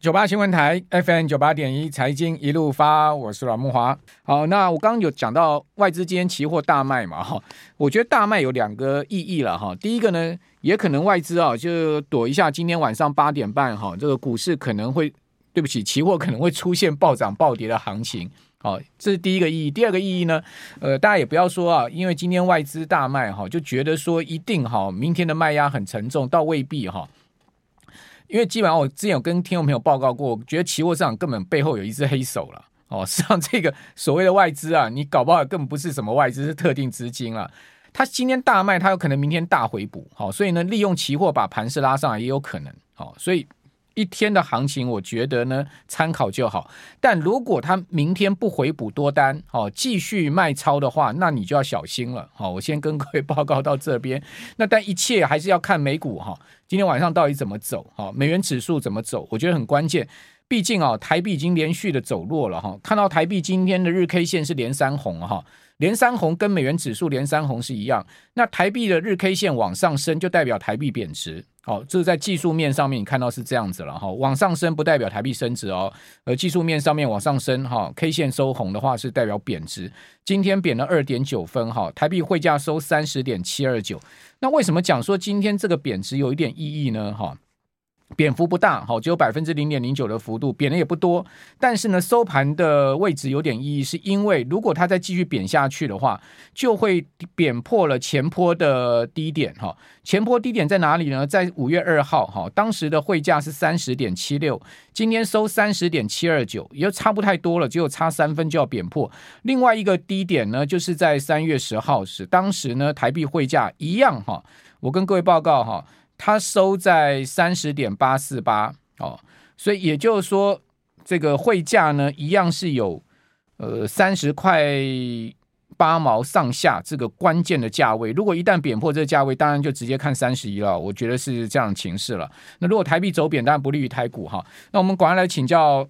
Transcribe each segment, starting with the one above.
九八新闻台 FM 九八点一财经一路发，我是阮慕华。好，那我刚刚有讲到外资今天期货大卖嘛，哈，我觉得大卖有两个意义了，哈。第一个呢，也可能外资啊，就躲一下今天晚上八点半，哈，这个股市可能会，对不起，期货可能会出现暴涨暴跌的行情，好，这是第一个意义。第二个意义呢，呃，大家也不要说啊，因为今天外资大卖，哈，就觉得说一定哈，明天的卖压很沉重，倒未必哈。因为基本上我之前有跟听众朋友报告过，我觉得期货市场根本背后有一只黑手了哦。实际上，这个所谓的外资啊，你搞不好根本不是什么外资，是特定资金了。他今天大卖，他有可能明天大回补，好，所以呢，利用期货把盘势拉上来也有可能，好，所以。一天的行情，我觉得呢，参考就好。但如果他明天不回补多单，哦，继续卖超的话，那你就要小心了。好，我先跟各位报告到这边。那但一切还是要看美股哈，今天晚上到底怎么走？哈，美元指数怎么走？我觉得很关键。毕竟啊，台币已经连续的走弱了哈。看到台币今天的日 K 线是连三红哈。连三红跟美元指数连三红是一样，那台币的日 K 线往上升就代表台币贬值，好，这是在技术面上面你看到是这样子了哈，往上升不代表台币升值哦，而技术面上面往上升哈，K 线收红的话是代表贬值，今天贬了二点九分哈，台币汇价收三十点七二九，那为什么讲说今天这个贬值有一点意义呢？哈？贬幅不大，好，只有百分之零点零九的幅度，贬的也不多。但是呢，收盘的位置有点意义，是因为如果它再继续贬下去的话，就会贬破了前波的低点，哈。前波低点在哪里呢？在五月二号，哈，当时的汇价是三十点七六，今天收三十点七二九，也差不太多了，只有差三分就要贬破。另外一个低点呢，就是在三月十号时，当时呢，台币汇价一样，哈，我跟各位报告，哈。它收在三十点八四八哦，所以也就是说，这个汇价呢，一样是有呃三十块八毛上下这个关键的价位。如果一旦贬破这个价位，当然就直接看三十一了。我觉得是这样的情势了。那如果台币走贬，当然不利于台股哈。那我们赶快来请教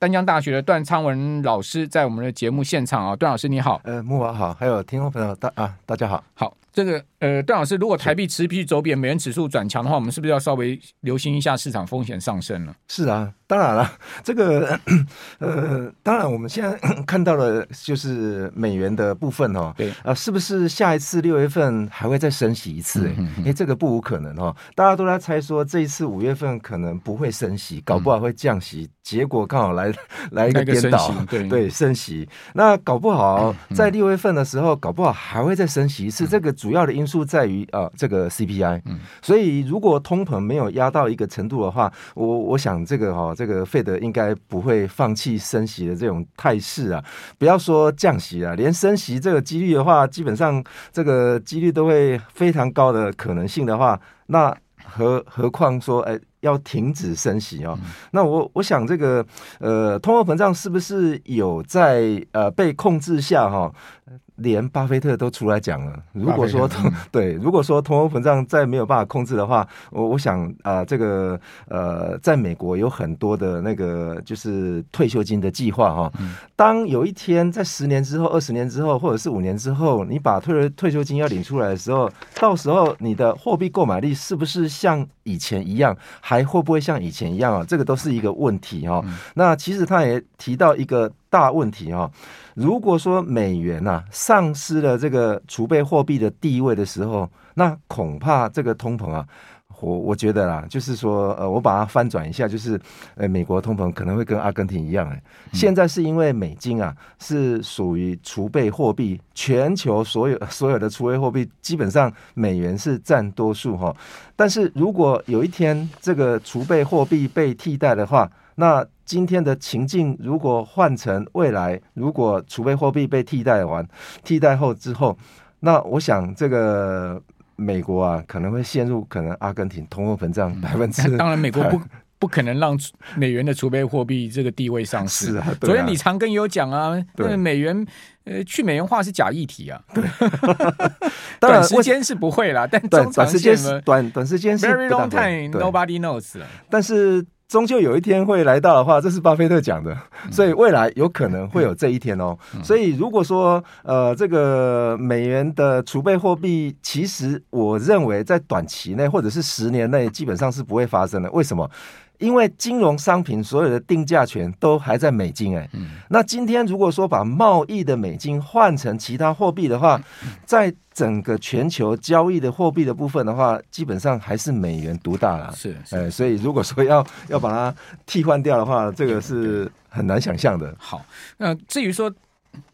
丹江大学的段昌文老师，在我们的节目现场啊，段老师你好，呃，慕驊好，还有听众朋友大啊，大家好，好。这个呃，段老师，如果台币持续走贬，美元指数转强的话，我们是不是要稍微留心一下市场风险上升了？是啊，当然了，这个 呃，当然我们现在 看到了就是美元的部分哦，对啊、呃，是不是下一次六月份还会再升息一次？哎、嗯，这个不无可能哦。大家都在猜说这一次五月份可能不会升息，搞不好会降息，嗯、结果刚好来 来一个颠倒，对对，升息。那搞不好在六月份的时候，搞不好还会再升息一次，嗯、这个主。主要的因素在于啊，这个 CPI，嗯，所以如果通膨没有压到一个程度的话，我我想这个哈，这个费德应该不会放弃升息的这种态势啊。不要说降息啊，连升息这个几率的话，基本上这个几率都会非常高的可能性的话，那何何况说哎要停止升息哦？那我我想这个呃，通货膨胀是不是有在呃被控制下哈？连巴菲特都出来讲了，如果说通 对，如果说通货膨胀再没有办法控制的话，我我想啊、呃，这个呃，在美国有很多的那个就是退休金的计划哈。当有一天在十年之后、二十年之后，或者是五年之后，你把退退休金要领出来的时候，到时候你的货币购买力是不是像以前一样，还会不会像以前一样啊？这个都是一个问题哈。那其实他也提到一个。大问题哦，如果说美元呐丧失了这个储备货币的地位的时候，那恐怕这个通膨啊，我我觉得啦，就是说呃，我把它翻转一下，就是呃，美国通膨可能会跟阿根廷一样哎，现在是因为美金啊是属于储备货币，全球所有 所有的储备货币基本上美元是占多数哈，但是如果有一天这个储备货币被替代的话，那今天的情境，如果换成未来，如果储备货币被替代完、替代后之后，那我想这个美国啊，可能会陷入可能阿根廷通货膨胀百分之。当然，美国不不可能让美元的储备货币这个地位丧失。是 啊，昨天李长庚也有讲啊，那美元呃去美元化是假议题啊。对，当然时间是不会啦，但中长时间短短时间是 very long time nobody knows。但是。终究有一天会来到的话，这是巴菲特讲的，所以未来有可能会有这一天哦。所以如果说呃，这个美元的储备货币，其实我认为在短期内或者是十年内基本上是不会发生的。为什么？因为金融商品所有的定价权都还在美金，哎，那今天如果说把贸易的美金换成其他货币的话，在整个全球交易的货币的部分的话，基本上还是美元独大了。是，呃，所以如果说要 要把它替换掉的话，这个是很难想象的。好，那至于说。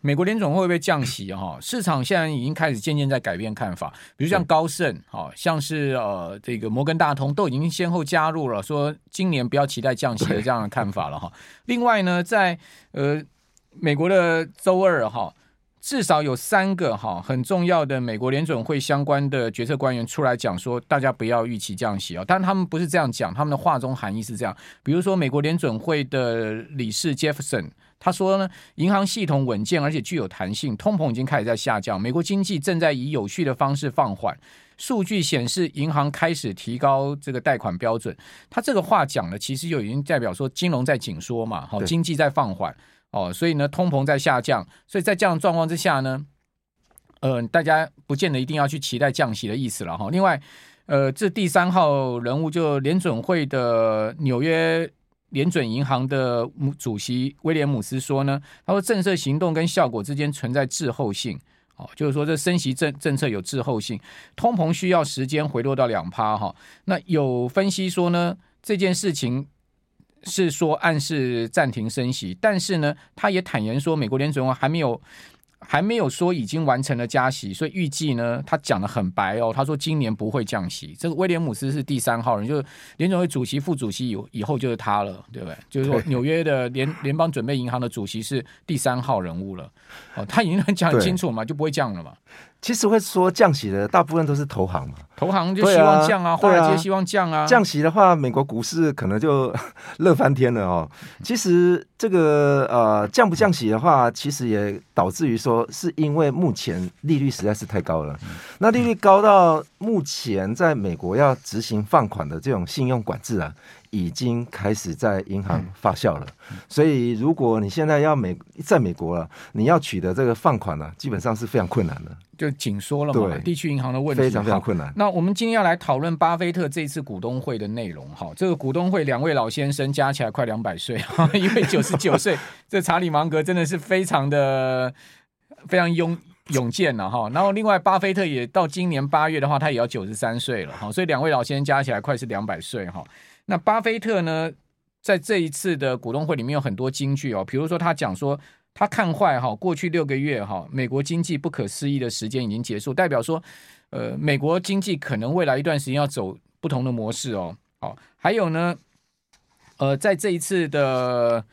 美国联准会不会降息？哈，市场现在已经开始渐渐在改变看法。比如像高盛，哈，像是呃这个摩根大通都已经先后加入了，说今年不要期待降息的这样的看法了哈。另外呢，在呃美国的周二哈，至少有三个哈很重要的美国联准会相关的决策官员出来讲说，大家不要预期降息啊。但他们不是这样讲，他们的话中含义是这样。比如说美国联准会的理事杰弗森。他说呢，银行系统稳健而且具有弹性，通膨已经开始在下降，美国经济正在以有序的方式放缓。数据显示，银行开始提高这个贷款标准。他这个话讲的其实就已经代表说，金融在紧缩嘛，好，经济在放缓哦，所以呢，通膨在下降。所以在这样状况之下呢，呃，大家不见得一定要去期待降息的意思了哈。另外，呃，这第三号人物就联准会的纽约。联准银行的主席威廉姆斯说呢，他说政策行动跟效果之间存在滞后性，哦，就是说这升息政政策有滞后性，通膨需要时间回落到两趴哈。那有分析说呢，这件事情是说暗示暂停升息，但是呢，他也坦言说，美国联准会还没有。还没有说已经完成了加息，所以预计呢，他讲的很白哦，他说今年不会降息。这个威廉姆斯是第三号人，就是联总会主席、副主席以以后就是他了，对不对？就是说纽约的联联邦准备银行的主席是第三号人物了。哦，他已经很讲很清楚嘛，就不会降了嘛。其实会说降息的大部分都是投行嘛，投行就希望降啊，华尔街希望降啊。降息的话，美国股市可能就 乐翻天了哦。其实这个呃降不降息的话，其实也导致于说，是因为目前利率实在是太高了。那利率高到目前在美国要执行放款的这种信用管制啊。已经开始在银行发酵了，所以如果你现在要美在美国了，你要取得这个放款呢，基本上是非常困难的，就紧缩了嘛。地区银行的问题非常非常困难。那我们今天要来讨论巴菲特这次股东会的内容。哈，这个股东会两位老先生加起来快两百岁，一位九十九岁，这查理芒格真的是非常的非常勇永健了哈。然后另外巴菲特也到今年八月的话，他也要九十三岁了哈。所以两位老先生加起来快是两百岁哈。那巴菲特呢，在这一次的股东会里面有很多金句哦，比如说他讲说他看坏哈，过去六个月哈，美国经济不可思议的时间已经结束，代表说，呃，美国经济可能未来一段时间要走不同的模式哦。好，还有呢，呃，在这一次的。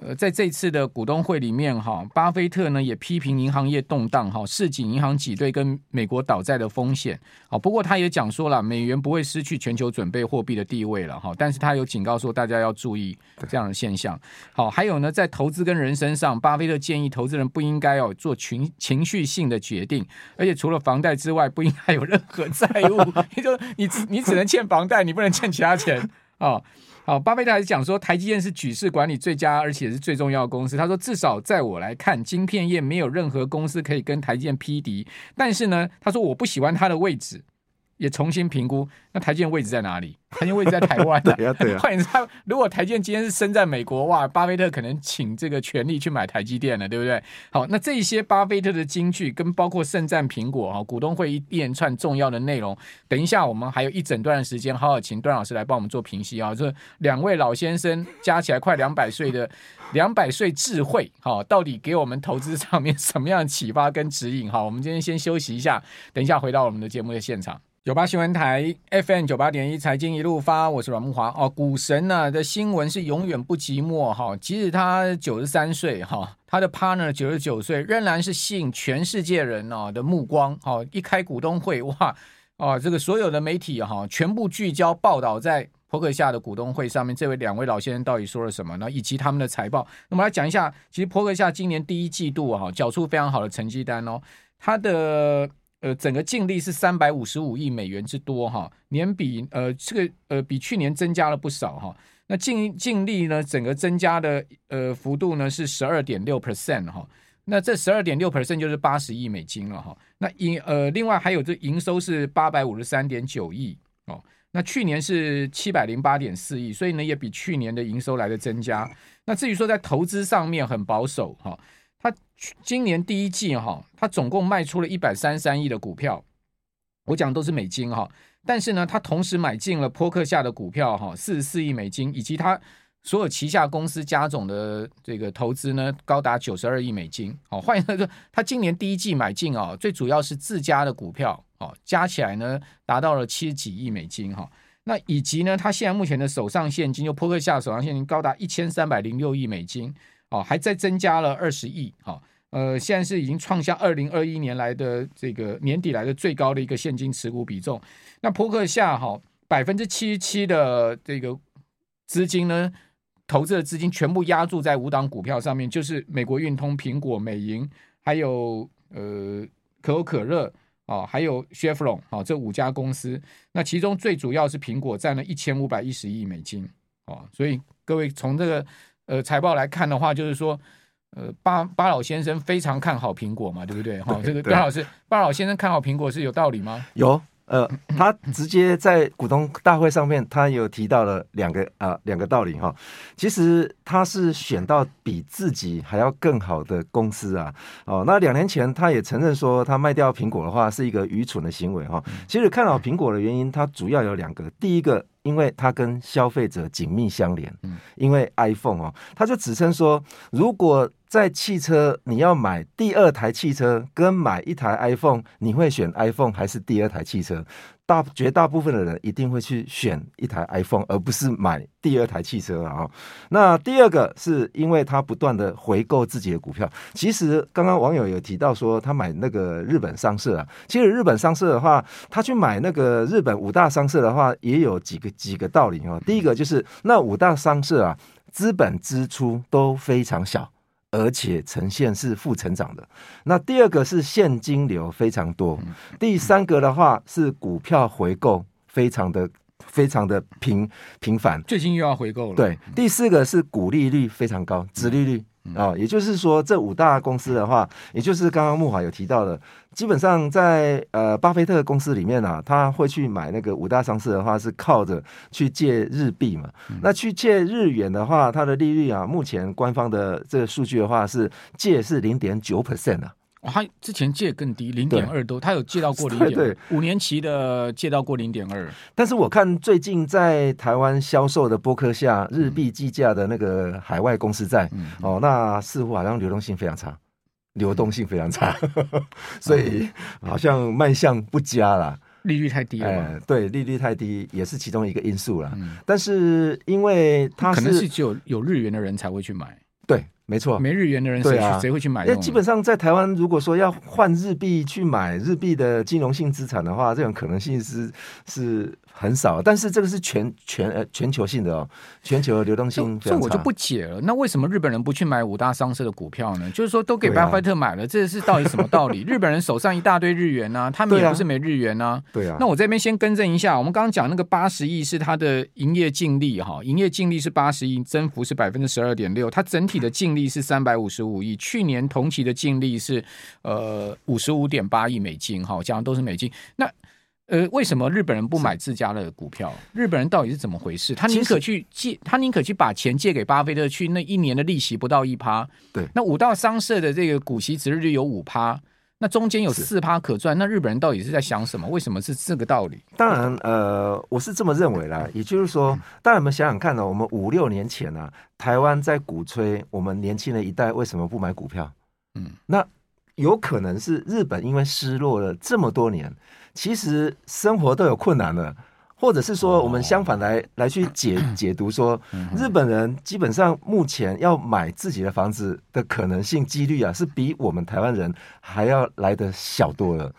呃，在这次的股东会里面，哈，巴菲特呢也批评银行业动荡，哈，市井银行挤兑跟美国倒债的风险，好，不过他也讲说了，美元不会失去全球准备货币的地位了，哈，但是他有警告说大家要注意这样的现象。好，还有呢，在投资跟人身上，巴菲特建议投资人不应该哦做情情绪性的决定，而且除了房贷之外，不应该有任何 债务，也就你只你只能欠房贷，你不能欠其他钱哦。好，巴菲特还讲说，台积电是举世管理最佳，而且是最重要的公司。他说，至少在我来看，晶片业没有任何公司可以跟台积电匹敌。但是呢，他说我不喜欢他的位置。也重新评估，那台积电位置在哪里？台积电位置在台湾。对呀、啊，对呀、啊。换言之，如果台积电今天是身在美国，哇，巴菲特可能请这个权力去买台积电了，对不对？好，那这些巴菲特的金句，跟包括盛赞苹果哈，股东会一连串重要的内容，等一下我们还有一整段的时间，好好请段老师来帮我们做评析啊。这两位老先生加起来快两百岁的两百岁智慧，哈，到底给我们投资上面什么样的启发跟指引？哈，我们今天先休息一下，等一下回到我们的节目的现场。九八新闻台 FM 九八点一财经一路发，我是阮木华哦。股神呢、的新闻是永远不寂寞哈，即使他九十三岁哈，他的 partner 九十九岁，仍然是吸引全世界人哦的目光。哦，一开股东会哇哦，这个所有的媒体哈全部聚焦报道在波克夏的股东会上面，这位两位老先生到底说了什么呢？以及他们的财报。那么来讲一下，其实波克夏今年第一季度哈缴出非常好的成绩单哦，他的。呃，整个净利是三百五十五亿美元之多哈，年比呃这个呃比去年增加了不少哈。那净净利呢，整个增加的呃幅度呢是十二点六 percent 哈。那这十二点六 percent 就是八十亿美金了哈。那营呃另外还有这营收是八百五十三点九亿哦。那去年是七百零八点四亿，所以呢也比去年的营收来的增加。那至于说在投资上面很保守哈，他今年第一季哈，他总共卖出了一百三十三亿的股票，我讲都是美金哈。但是呢，他同时买进了波克夏的股票哈，四十四亿美金，以及他所有旗下公司加总的这个投资呢，高达九十二亿美金。好，换言之，他今年第一季买进啊，最主要是自家的股票，哦，加起来呢达到了七十几亿美金哈。那以及呢，他现在目前的手上现金，就波克夏手上现金高达一千三百零六亿美金，哦，还再增加了二十亿，哈。呃，现在是已经创下二零二一年来的这个年底来的最高的一个现金持股比重。那扑克夏哈百分之七十七的这个资金呢，投资的资金全部压注在五档股票上面，就是美国运通、苹果、美银，还有呃可口可乐啊，还有 Chevron 啊这五家公司。那其中最主要是苹果占了一千五百一十亿美金哦，所以各位从这个呃财报来看的话，就是说。呃，巴巴老先生非常看好苹果嘛，对不对？哈，这个巴老师，巴老先生看好苹果是有道理吗？有，呃，他直接在股东大会上面，他有提到了两个啊、呃、两个道理哈。其实他是选到比自己还要更好的公司啊。哦，那两年前他也承认说，他卖掉苹果的话是一个愚蠢的行为哈。其实看好苹果的原因，它主要有两个，第一个。因为它跟消费者紧密相连，因为 iPhone 哦，他就指称说，如果在汽车你要买第二台汽车跟买一台 iPhone，你会选 iPhone 还是第二台汽车？大绝大部分的人一定会去选一台 iPhone，而不是买第二台汽车啊。那第二个是因为他不断的回购自己的股票。其实刚刚网友有提到说他买那个日本商社啊，其实日本商社的话，他去买那个日本五大商社的话，也有几个几个道理哦。第一个就是那五大商社啊，资本支出都非常小。而且呈现是负成长的。那第二个是现金流非常多，第三个的话是股票回购非常的非常的频频繁。最近又要回购了。对，第四个是股利率非常高，殖利率。啊、哦，也就是说，这五大公司的话，也就是刚刚慕华有提到的，基本上在呃巴菲特公司里面啊，他会去买那个五大上市的话，是靠着去借日币嘛。嗯、那去借日元的话，它的利率啊，目前官方的这个数据的话是借是零点九 percent 啊。哦、他之前借更低，零点二多，他有借到过零点，对，五年期的借到过零点二。但是我看最近在台湾销售的波克夏日币计价的那个海外公司债，嗯、哦，那似乎好像流动性非常差，流动性非常差，嗯、所以好像卖相不佳啦，利率太低了、哎。对，利率太低也是其中一个因素啦。嗯、但是因为它可能是只有有日元的人才会去买，对。没错，没日元的人谁谁、啊、会去买？那基本上在台湾，如果说要换日币去买日币的金融性资产的话，这种可能性是是。很少，但是这个是全全呃全球性的哦，全球的流动性。这我就不解了，那为什么日本人不去买五大商社的股票呢？就是说都给巴菲特买了，啊、这是到底什么道理？日本人手上一大堆日元呢、啊，他们也不是没日元呢、啊。对啊。那我这边先更正一下，我们刚刚讲那个八十亿是它的营业净利哈，营业净利是八十亿，增幅是百分之十二点六，它整体的净利是三百五十五亿，去年同期的净利是呃五十五点八亿美金哈，讲的都是美金。那呃，为什么日本人不买自家的股票？日本人到底是怎么回事？他宁可去借，他宁可去把钱借给巴菲特，去那一年的利息不到一趴。对，那五道商社的这个股息殖利率有五趴，那中间有四趴可赚。那日本人到底是在想什么？为什么是这个道理？当然，呃，我是这么认为啦。也就是说，当然我们想想看呢，我们五六年前呢、啊，台湾在鼓吹我们年轻的一代为什么不买股票？嗯，那有可能是日本因为失落了这么多年。其实生活都有困难了，或者是说，我们相反来来去解 解读说，日本人基本上目前要买自己的房子的可能性几率啊，是比我们台湾人还要来的小多了。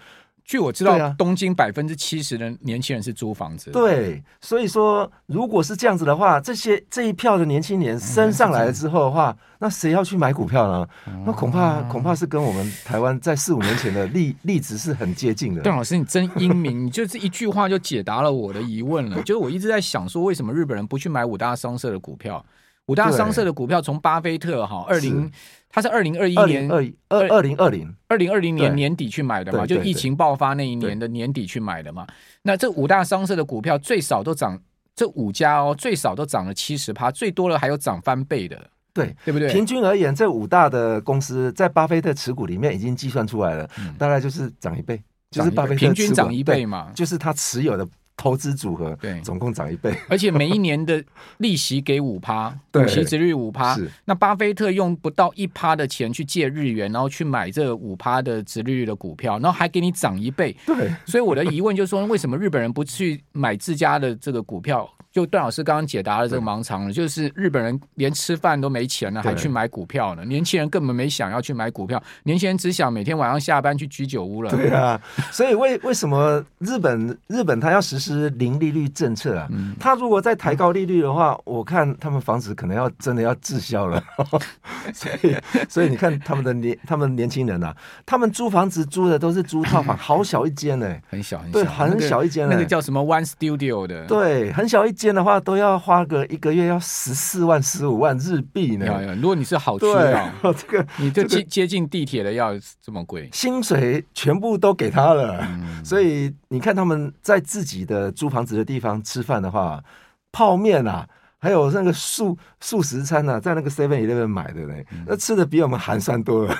据我知道，东京百分之七十的年轻人是租房子。对，所以说，如果是这样子的话，这些这一票的年轻人升上来了之后的话，那谁要去买股票呢？那恐怕恐怕是跟我们台湾在四五年前的例 例子是很接近的。邓老师，你真英明，你就这一句话就解答了我的疑问了。就是我一直在想说，为什么日本人不去买五大商社的股票？五大商社的股票从巴菲特哈二零，他是二零二一年二二二零二零。二零二零年年底去买的嘛，就疫情爆发那一年的年底去买的嘛。那这五大商社的股票最少都涨，这五家哦最少都涨了七十趴，最多了还有涨翻倍的。对，对不对？平均而言，这五大的公司在巴菲特持股里面已经计算出来了，嗯、大概就是涨一倍，就是巴菲特平均涨一倍嘛，就是他持有的投资组合，对，总共涨一倍。而且每一年的 利息给五趴，股息殖率五趴，那巴菲特用不到一趴的钱去借日元，然后去买这五趴的殖利率的股票，然后还给你涨一倍。对，所以我的疑问就是说，为什么日本人不去买自家的这个股票？就段老师刚刚解答了这个盲肠了，就是日本人连吃饭都没钱了，还去买股票呢？年轻人根本没想要去买股票，年轻人只想每天晚上下班去居酒屋了。对啊，所以为为什么日本日本他要实施零利率政策啊？嗯、他如果再抬高利率的话，我看他们房子可能要真的要滞销了。所以所以你看他们的年他们年轻人啊，他们租房子租的都是租套房，好小一间呢、欸，很小很小，对，很小一间、欸那个，那个叫什么 One Studio 的，对，很小一间。间的话都要花个一个月要十四万十五万日币呢。如果你是好区啊，这个你就接接近地铁的要这么贵，薪水全部都给他了。嗯、所以你看他们在自己的租房子的地方吃饭的话，泡面啊，还有那个素素食餐啊，在那个 Seven Eleven 买的呢，嗯、那吃的比我们寒酸多了。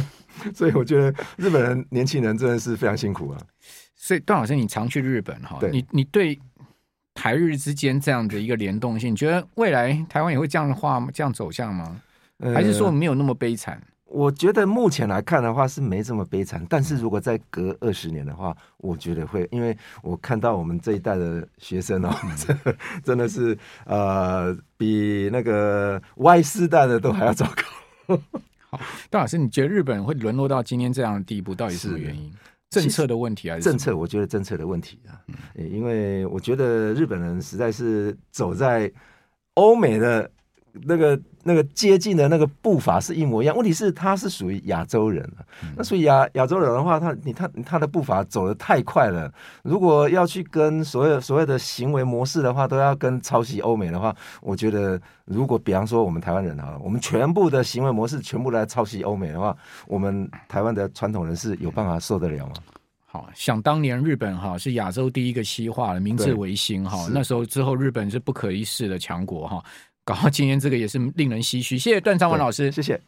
所以我觉得日本人年轻人真的是非常辛苦啊。所以段老师，你常去日本哈？对你你对。台日之间这样的一个联动性，你觉得未来台湾也会这样的话这样走向吗？还是说没有那么悲惨？呃，我觉得目前来看的话是没这么悲惨，但是如果再隔二十年的话，我觉得会，因为我看到我们这一代的学生哦，真的 真的是呃，比那个 Y 世代的都还要糟糕。好，段老师，你觉得日本会沦落到今天这样的地步，到底是什么原因？政策的问题还是政策？我觉得政策的问题啊，因为我觉得日本人实在是走在欧美的那个那个接近的那个步伐是一模一样。问题是他是属于亚洲人，那属于亚亚洲人的话，他你他他的步伐走得太快了。如果要去跟所有所有的行为模式的话，都要跟抄袭欧美的话，我觉得如果比方说我们台湾人啊，我们全部的行为模式全部来抄袭欧美的话，我们台湾的传统人士有办法受得了吗？好，想当年日本哈是亚洲第一个西化的明治维新哈，那时候之后日本是不可一世的强国哈，搞到今天这个也是令人唏嘘。谢谢段昌文老师，谢谢。